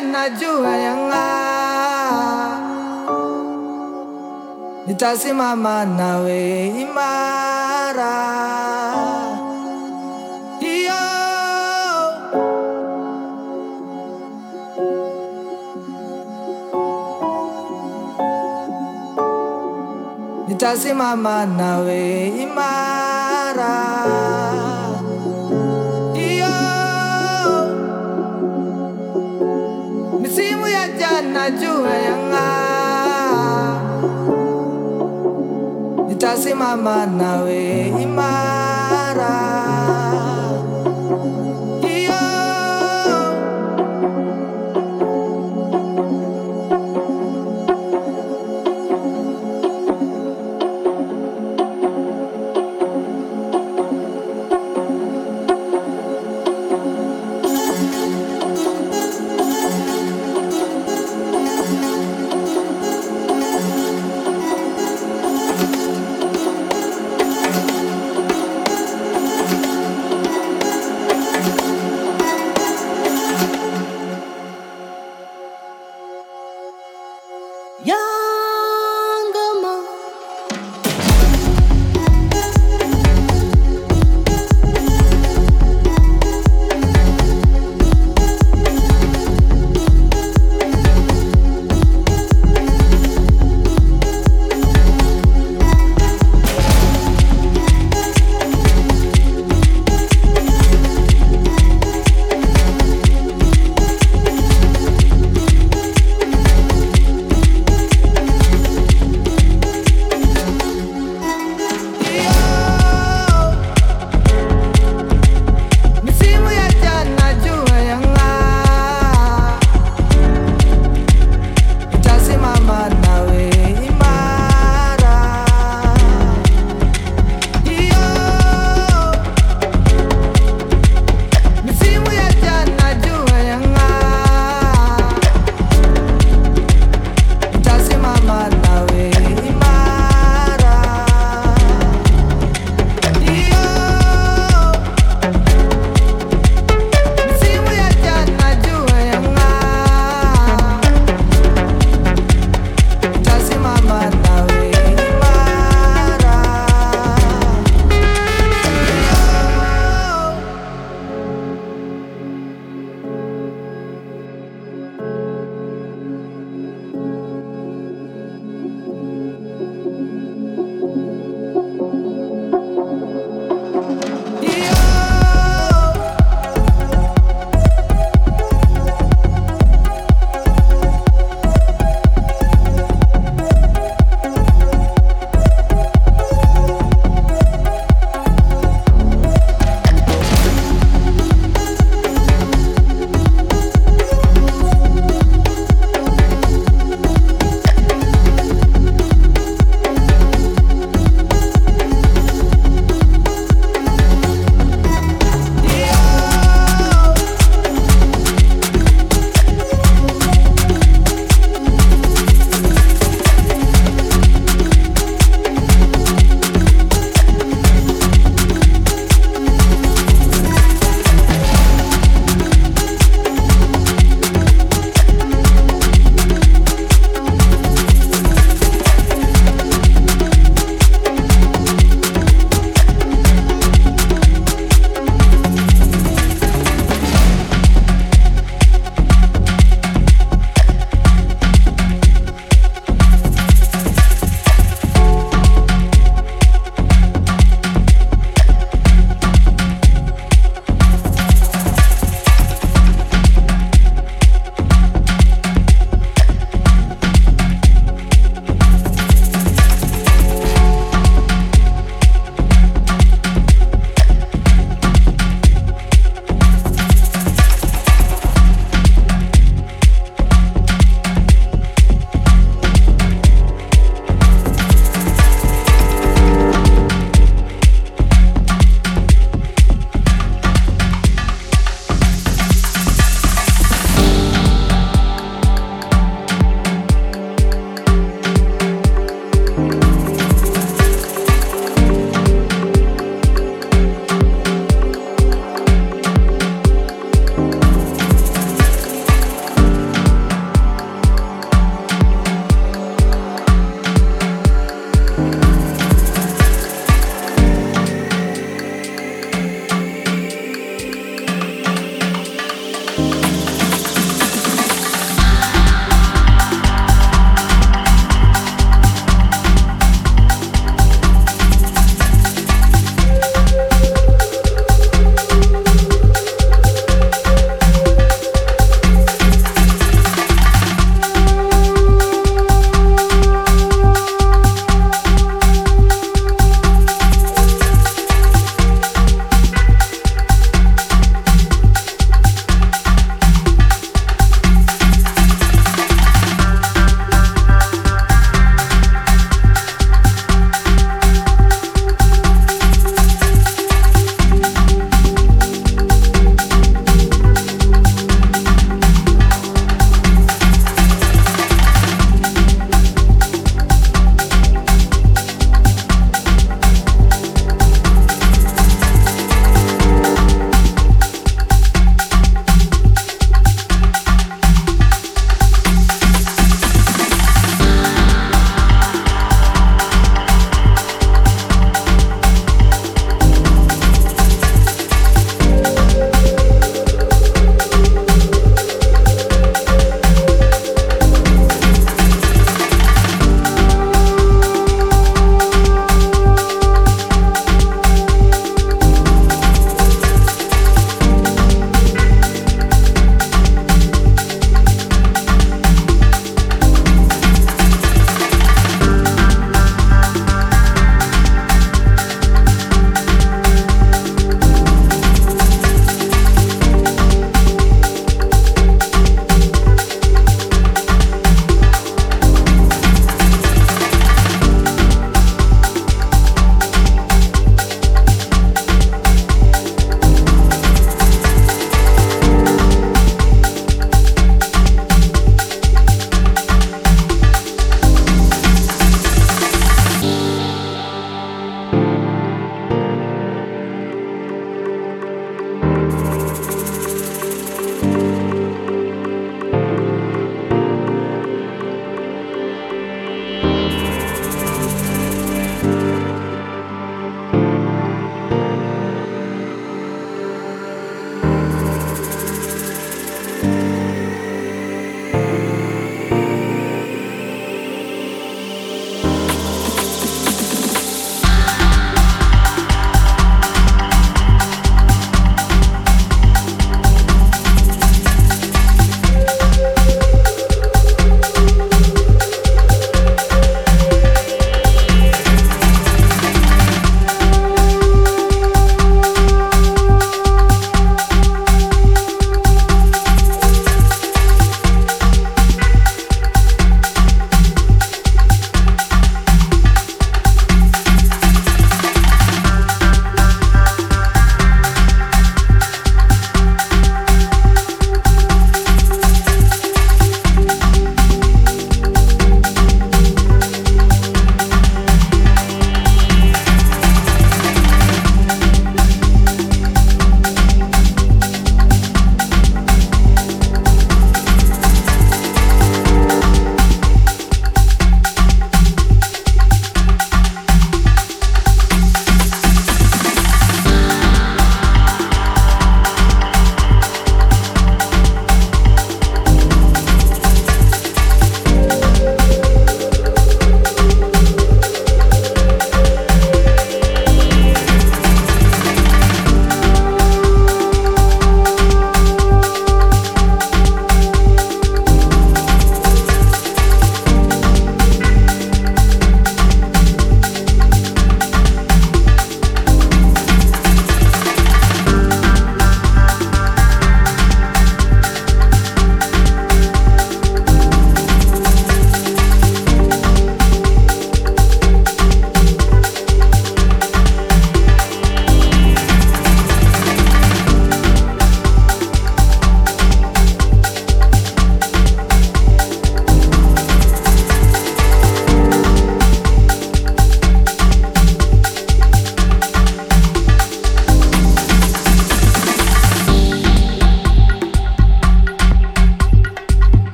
najua yanga nitasimama nawe imara. Iyo. Nitasimama nawe imara ya jana jua yanga nitasimama nawe imara